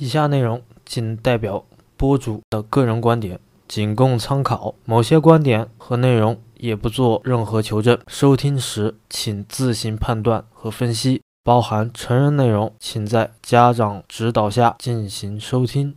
以下内容仅代表播主的个人观点，仅供参考。某些观点和内容也不做任何求证，收听时请自行判断和分析。包含成人内容，请在家长指导下进行收听。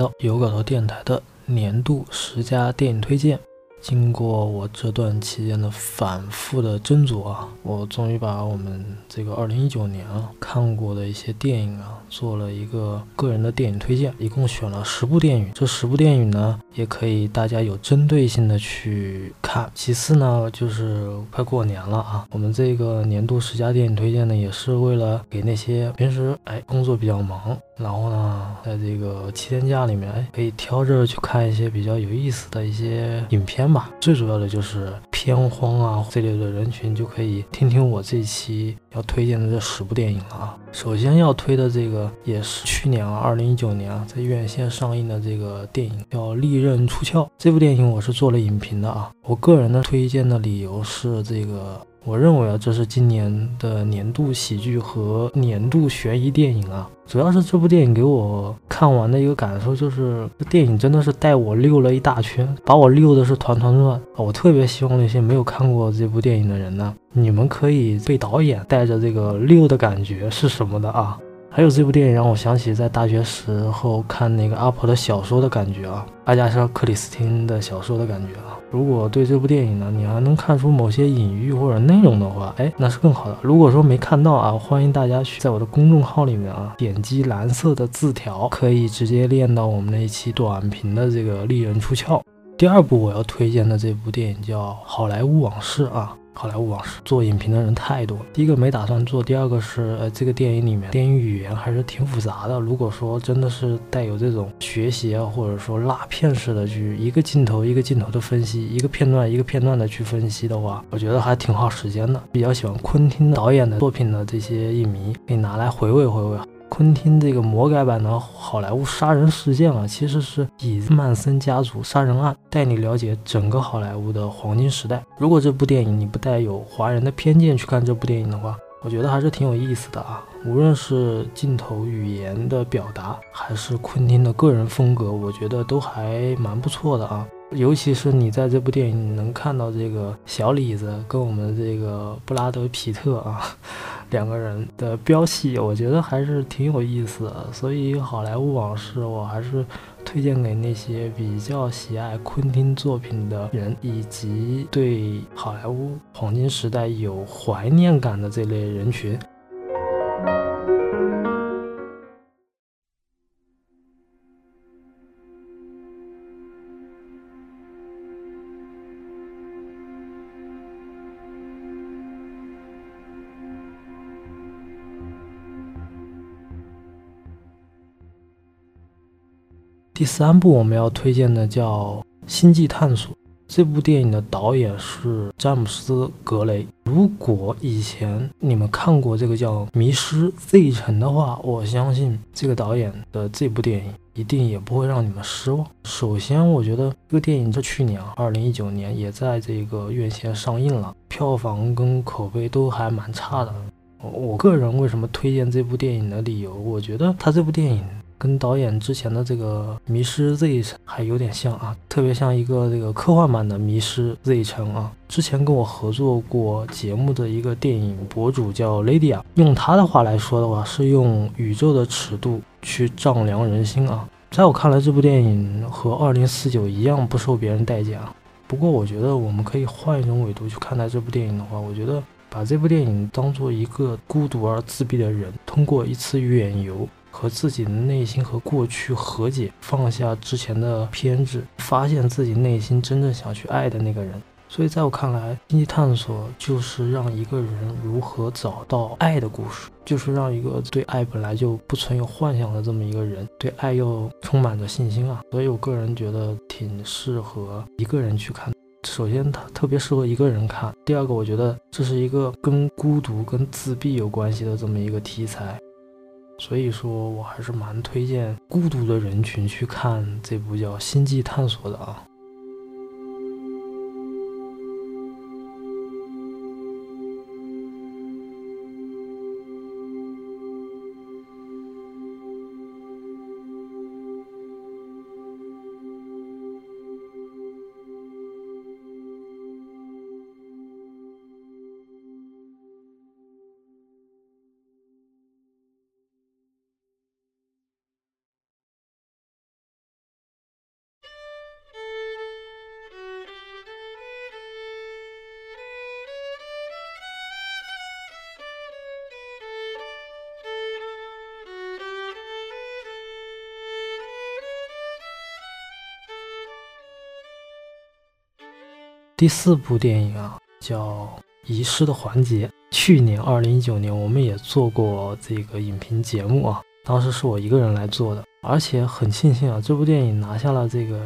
到有稿头电台的年度十佳电影推荐。经过我这段期间的反复的斟酌啊，我终于把我们这个二零一九年啊看过的一些电影啊做了一个个人的电影推荐，一共选了十部电影。这十部电影呢，也可以大家有针对性的去看。其次呢，就是快过年了啊，我们这个年度十佳电影推荐呢，也是为了给那些平时哎工作比较忙。然后呢，在这个七天假里面，哎，可以挑着去看一些比较有意思的一些影片吧。最主要的就是片荒啊这类的人群，就可以听听我这期要推荐的这十部电影了啊。首先要推的这个也是去年啊，二零一九年啊，在院线上映的这个电影叫《利刃出鞘》。这部电影我是做了影评的啊。我个人的推荐的理由是这个。我认为啊，这是今年的年度喜剧和年度悬疑电影啊。主要是这部电影给我看完的一个感受就是，这电影真的是带我溜了一大圈，把我溜的是团团转。我特别希望那些没有看过这部电影的人呢，你们可以被导演带着这个溜的感觉是什么的啊？还有这部电影让我想起在大学时候看那个阿婆的小说的感觉啊，阿加莎·克里斯汀的小说的感觉啊。如果对这部电影呢，你还能看出某些隐喻或者内容的话，哎，那是更好的。如果说没看到啊，欢迎大家去在我的公众号里面啊，点击蓝色的字条，可以直接练到我们那一期短评的这个利刃出鞘。第二部我要推荐的这部电影叫《好莱坞往事》啊。好莱坞往事做影评的人太多，第一个没打算做，第二个是呃这个电影里面电影语言还是挺复杂的。如果说真的是带有这种学习啊，或者说拉片式的去一个镜头一个镜头的分析，一个片段一个片段的去分析的话，我觉得还挺耗时间的。比较喜欢昆汀导演的作品的这些影迷，可以拿来回味回味。昆汀这个魔改版的好莱坞杀人事件啊，其实是以曼森家族杀人案带你了解整个好莱坞的黄金时代。如果这部电影你不带有华人的偏见去看这部电影的话，我觉得还是挺有意思的啊。无论是镜头语言的表达，还是昆汀的个人风格，我觉得都还蛮不错的啊。尤其是你在这部电影能看到这个小李子跟我们这个布拉德皮特啊两个人的飙戏，我觉得还是挺有意思的。所以《好莱坞往事》我还是推荐给那些比较喜爱昆汀作品的人，以及对好莱坞黄金时代有怀念感的这类人群。第三部我们要推荐的叫《星际探索》。这部电影的导演是詹姆斯·格雷。如果以前你们看过这个叫《迷失 Z 城》的话，我相信这个导演的这部电影一定也不会让你们失望。首先，我觉得这个电影在去年，二零一九年也在这个院线上映了，票房跟口碑都还蛮差的。我个人为什么推荐这部电影的理由，我觉得他这部电影。跟导演之前的这个《迷失 Z 城》还有点像啊，特别像一个这个科幻版的《迷失 Z 城》啊。之前跟我合作过节目的一个电影博主叫 Lady 啊用他的话来说的话，是用宇宙的尺度去丈量人心啊。在我看来，这部电影和《二零四九》一样不受别人待见啊。不过，我觉得我们可以换一种维度去看待这部电影的话，我觉得把这部电影当做一个孤独而自闭的人，通过一次远游。和自己的内心和过去和解，放下之前的偏执，发现自己内心真正想去爱的那个人。所以，在我看来，星际探索就是让一个人如何找到爱的故事，就是让一个对爱本来就不存有幻想的这么一个人，对爱又充满着信心啊。所以我个人觉得挺适合一个人去看。首先，它特别适合一个人看；第二个，我觉得这是一个跟孤独、跟自闭有关系的这么一个题材。所以说我还是蛮推荐孤独的人群去看这部叫《星际探索》的啊。第四部电影啊，叫《遗失的环节》。去年二零一九年，我们也做过这个影评节目啊，当时是我一个人来做的，而且很庆幸啊，这部电影拿下了这个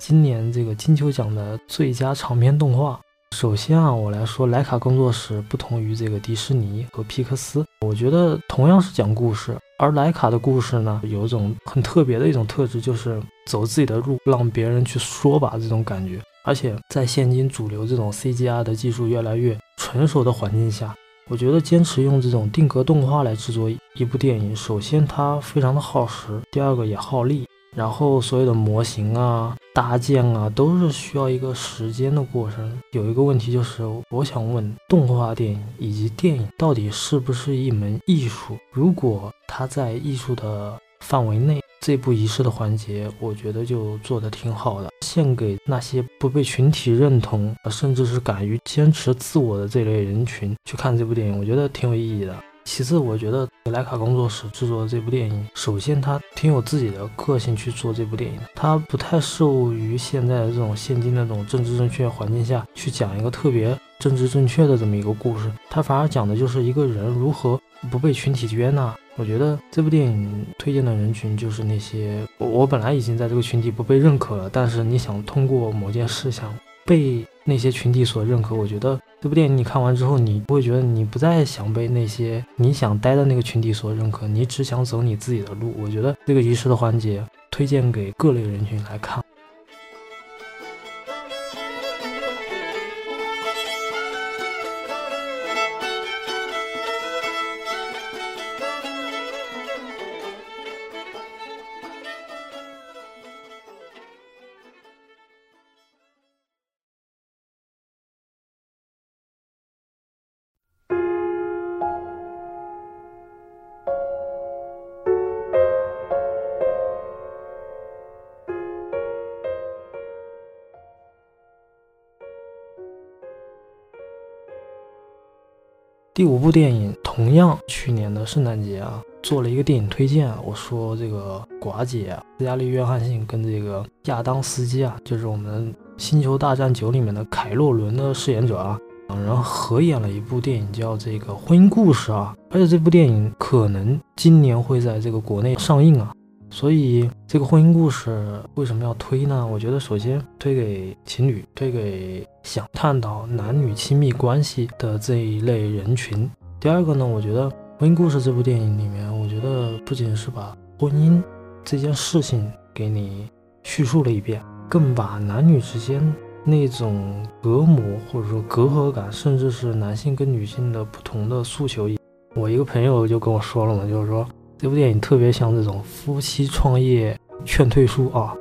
今年这个金球奖的最佳长篇动画。首先啊，我来说莱卡工作室不同于这个迪士尼和皮克斯，我觉得同样是讲故事，而莱卡的故事呢，有一种很特别的一种特质，就是走自己的路，让别人去说吧，这种感觉。而且在现今主流这种 C G R 的技术越来越成熟的环境下，我觉得坚持用这种定格动画来制作一部电影，首先它非常的耗时，第二个也耗力，然后所有的模型啊、搭建啊都是需要一个时间的过程。有一个问题就是，我想问，动画电影以及电影到底是不是一门艺术？如果它在艺术的范围内？这部仪式的环节，我觉得就做得挺好的，献给那些不被群体认同，甚至是敢于坚持自我的这类人群去看这部电影，我觉得挺有意义的。其次，我觉得莱卡工作室制作的这部电影，首先它挺有自己的个性去做这部电影的，它不太受于现在这种现今那种政治正确环境下去讲一个特别政治正确的这么一个故事，它反而讲的就是一个人如何不被群体接纳。我觉得这部电影推荐的人群就是那些我本来已经在这个群体不被认可了，但是你想通过某件事想被那些群体所认可，我觉得这部电影你看完之后，你不会觉得你不再想被那些你想待的那个群体所认可，你只想走你自己的路。我觉得这个仪式的环节推荐给各类人群来看。第五部电影同样去年的圣诞节啊，做了一个电影推荐。我说这个寡姐啊，斯嘉丽·约翰逊跟这个亚当·斯基啊，就是我们《星球大战九》里面的凯洛伦的饰演者啊，两人合演了一部电影，叫这个婚姻故事啊。而且这部电影可能今年会在这个国内上映啊。所以这个婚姻故事为什么要推呢？我觉得首先推给情侣，推给想探讨男女亲密关系的这一类人群。第二个呢，我觉得婚姻故事这部电影里面，我觉得不仅是把婚姻这件事情给你叙述了一遍，更把男女之间那种隔膜或者说隔阂感，甚至是男性跟女性的不同的诉求，我一个朋友就跟我说了嘛，就是说。这部电影特别像这种夫妻创业劝退书啊。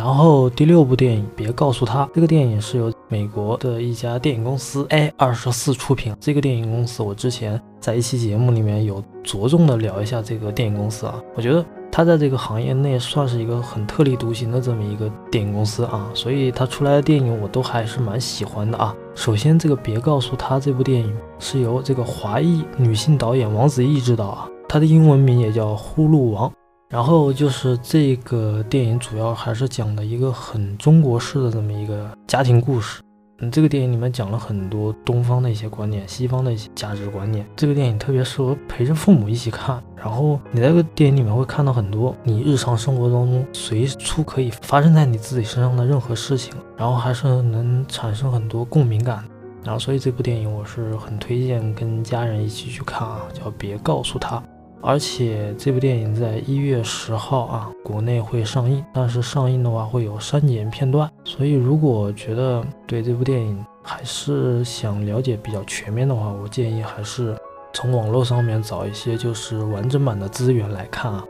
然后第六部电影，别告诉他，这个电影是由美国的一家电影公司 A 二十四出品。这个电影公司，我之前在一期节目里面有着重的聊一下这个电影公司啊，我觉得。他在这个行业内算是一个很特立独行的这么一个电影公司啊，所以他出来的电影我都还是蛮喜欢的啊。首先，这个别告诉他这部电影是由这个华裔女性导演王子异执导啊，她的英文名也叫《呼噜王》。然后就是这个电影主要还是讲的一个很中国式的这么一个家庭故事。嗯，这个电影里面讲了很多东方的一些观念，西方的一些价值观念。这个电影特别适合陪着父母一起看。然后你在这个电影里面会看到很多你日常生活当中随处可以发生在你自己身上的任何事情，然后还是能产生很多共鸣感。然后所以这部电影我是很推荐跟家人一起去看啊，叫别告诉他。而且这部电影在一月十号啊，国内会上映，但是上映的话会有删减片段，所以如果觉得对这部电影还是想了解比较全面的话，我建议还是从网络上面找一些就是完整版的资源来看啊。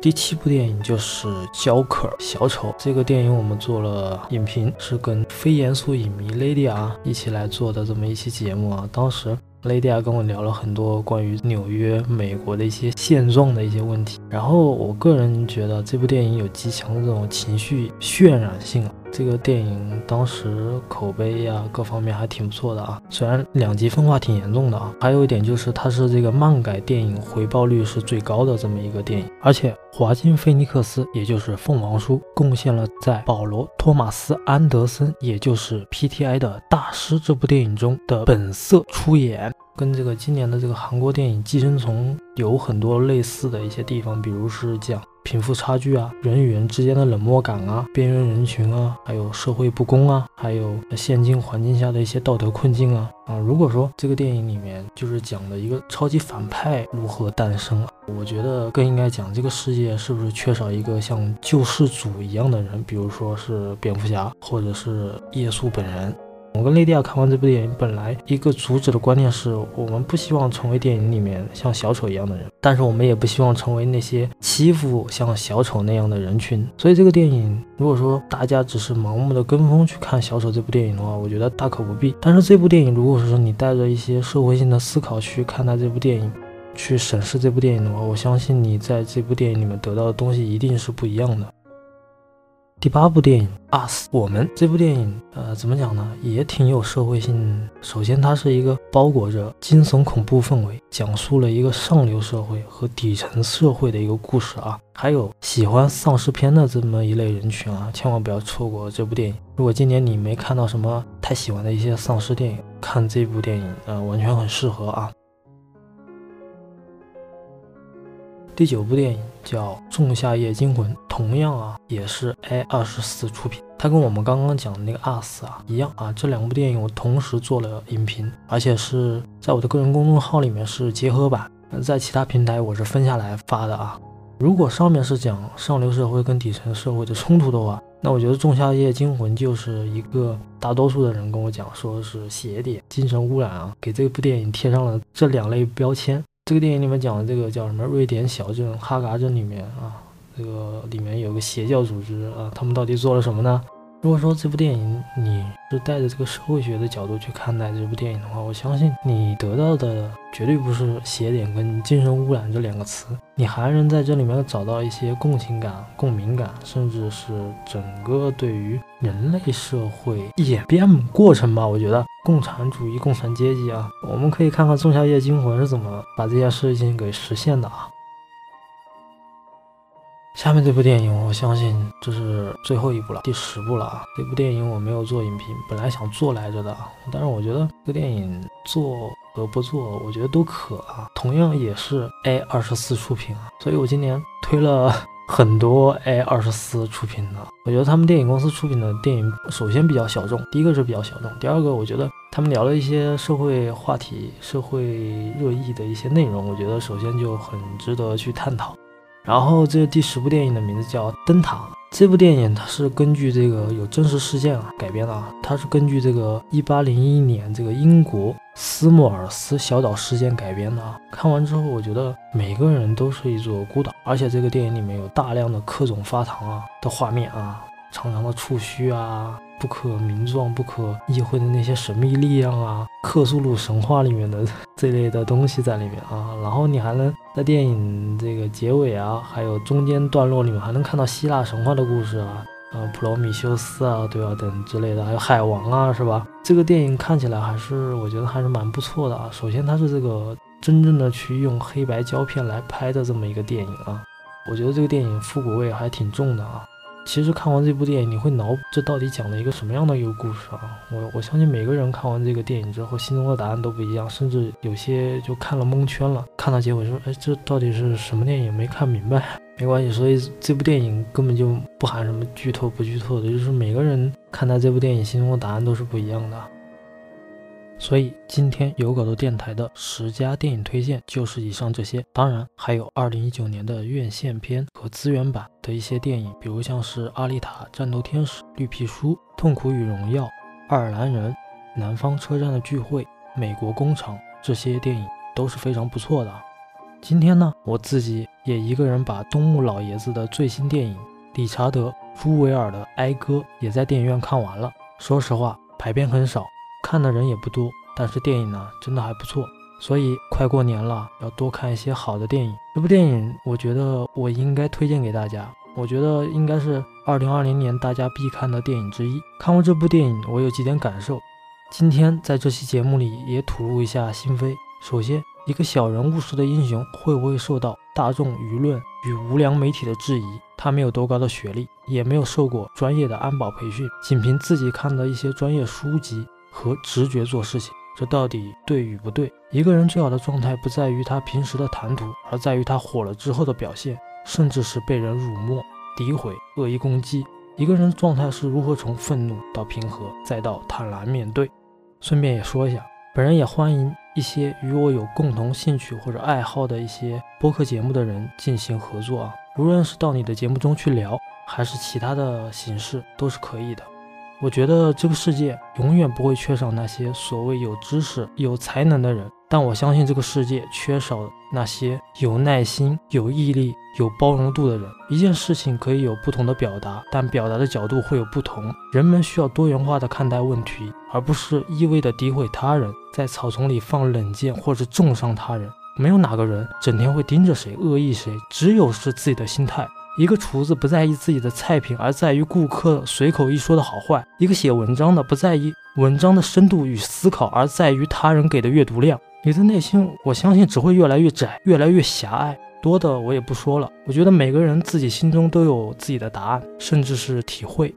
第七部电影就是《焦克小丑》这个电影，我们做了影评，是跟非严肃影迷 Lady 啊一起来做的这么一期节目啊。当时 Lady 跟我聊了很多关于纽约、美国的一些现状的一些问题，然后我个人觉得这部电影有极强的这种情绪渲染性。这个电影当时口碑呀，各方面还挺不错的啊。虽然两极分化挺严重的啊，还有一点就是它是这个漫改电影回报率是最高的这么一个电影。而且华金菲尼克斯，也就是凤凰叔，贡献了在保罗·托马斯·安德森，也就是 P.T.I 的大师这部电影中的本色出演，跟这个今年的这个韩国电影《寄生虫》有很多类似的一些地方，比如是讲。贫富差距啊，人与人之间的冷漠感啊，边缘人群啊，还有社会不公啊，还有现今环境下的一些道德困境啊啊！如果说这个电影里面就是讲的一个超级反派如何诞生，我觉得更应该讲这个世界是不是缺少一个像救世主一样的人，比如说是蝙蝠侠，或者是耶稣本人。我跟雷迪亚看完这部电影，本来一个主旨的观念是我们不希望成为电影里面像小丑一样的人，但是我们也不希望成为那些欺负像小丑那样的人群。所以这个电影，如果说大家只是盲目的跟风去看小丑这部电影的话，我觉得大可不必。但是这部电影，如果说你带着一些社会性的思考去看待这部电影，去审视这部电影的话，我相信你在这部电影里面得到的东西一定是不一样的。第八部电影《Us》，我们这部电影，呃，怎么讲呢？也挺有社会性。首先，它是一个包裹着惊悚恐怖氛围，讲述了一个上流社会和底层社会的一个故事啊。还有喜欢丧尸片的这么一类人群啊，千万不要错过这部电影。如果今年你没看到什么太喜欢的一些丧尸电影，看这部电影，呃，完全很适合啊。第九部电影叫《仲夏夜惊魂》，同样啊，也是 A 二十四出品。它跟我们刚刚讲的那个《Us》啊一样啊。这两部电影我同时做了影评，而且是在我的个人公众号里面是结合版，在其他平台我是分下来发的啊。如果上面是讲上流社会跟底层社会的冲突的话，那我觉得《仲夏夜惊魂》就是一个大多数的人跟我讲说是邪典、精神污染啊，给这部电影贴上了这两类标签。这个电影里面讲的这个叫什么？瑞典小镇哈嘎镇里面啊，这个里面有个邪教组织啊，他们到底做了什么呢？如果说这部电影你是带着这个社会学的角度去看待这部电影的话，我相信你得到的绝对不是邪典跟精神污染这两个词，你还能在这里面找到一些共情感、共鸣感，甚至是整个对于人类社会演变过程吧。我觉得共产主义、共产阶级啊，我们可以看看《仲夏夜惊魂》是怎么把这件事情给实现的啊。下面这部电影，我相信这是最后一部了，第十部了啊！这部电影我没有做影评，本来想做来着的，但是我觉得这个电影做和不做，我觉得都可啊。同样也是 A 二十四出品啊，所以我今年推了很多 A 二十四出品的。我觉得他们电影公司出品的电影，首先比较小众，第一个是比较小众，第二个我觉得他们聊了一些社会话题、社会热议的一些内容，我觉得首先就很值得去探讨。然后这第十部电影的名字叫《灯塔》。这部电影它是根据这个有真实事件啊改编的啊，它是根据这个一八零一年这个英国斯莫尔斯小岛事件改编的啊。看完之后，我觉得每个人都是一座孤岛，而且这个电影里面有大量的各种发糖啊的画面啊，长长的触须啊。不可名状、不可意会的那些神秘力量啊，克苏鲁神话里面的这类的东西在里面啊，然后你还能在电影这个结尾啊，还有中间段落里面还能看到希腊神话的故事啊，啊，普罗米修斯啊，对吧？等之类的，还有海王啊，是吧？这个电影看起来还是我觉得还是蛮不错的啊。首先它是这个真正的去用黑白胶片来拍的这么一个电影啊，我觉得这个电影复古味还挺重的啊。其实看完这部电影，你会脑补这到底讲了一个什么样的一个故事啊？我我相信每个人看完这个电影之后，心中的答案都不一样，甚至有些就看了蒙圈了。看到结尾说：“哎，这到底是什么电影？没看明白。”没关系，所以这部电影根本就不含什么剧透不剧透的，就是每个人看待这部电影心中的答案都是不一样的。所以今天有狗的电台的十佳电影推荐就是以上这些，当然还有二零一九年的院线片和资源版的一些电影，比如像是《阿丽塔：战斗天使》、《绿皮书》、《痛苦与荣耀》、《爱尔兰人》、《南方车站的聚会》、《美国工厂》这些电影都是非常不错的。今天呢，我自己也一个人把东木老爷子的最新电影理查德·朱维尔的《哀歌》也在电影院看完了。说实话，排片很少。看的人也不多，但是电影呢真的还不错，所以快过年了，要多看一些好的电影。这部电影我觉得我应该推荐给大家，我觉得应该是二零二零年大家必看的电影之一。看过这部电影，我有几点感受，今天在这期节目里也吐露一下心扉。首先，一个小人物式的英雄会不会受到大众舆论与无良媒体的质疑？他没有多高的学历，也没有受过专业的安保培训，仅凭自己看的一些专业书籍。和直觉做事情，这到底对与不对？一个人最好的状态不在于他平时的谈吐，而在于他火了之后的表现，甚至是被人辱没、诋毁、恶意攻击。一个人的状态是如何从愤怒到平和，再到坦然面对？顺便也说一下，本人也欢迎一些与我有共同兴趣或者爱好的一些播客节目的人进行合作啊，无论是到你的节目中去聊，还是其他的形式，都是可以的。我觉得这个世界永远不会缺少那些所谓有知识、有才能的人，但我相信这个世界缺少那些有耐心、有毅力、有包容度的人。一件事情可以有不同的表达，但表达的角度会有不同。人们需要多元化的看待问题，而不是一味的诋毁他人，在草丛里放冷箭或者重伤他人。没有哪个人整天会盯着谁、恶意谁，只有是自己的心态。一个厨子不在意自己的菜品，而在于顾客随口一说的好坏；一个写文章的不在意文章的深度与思考，而在于他人给的阅读量。你的内心，我相信只会越来越窄，越来越狭隘。多的我也不说了。我觉得每个人自己心中都有自己的答案，甚至是体会。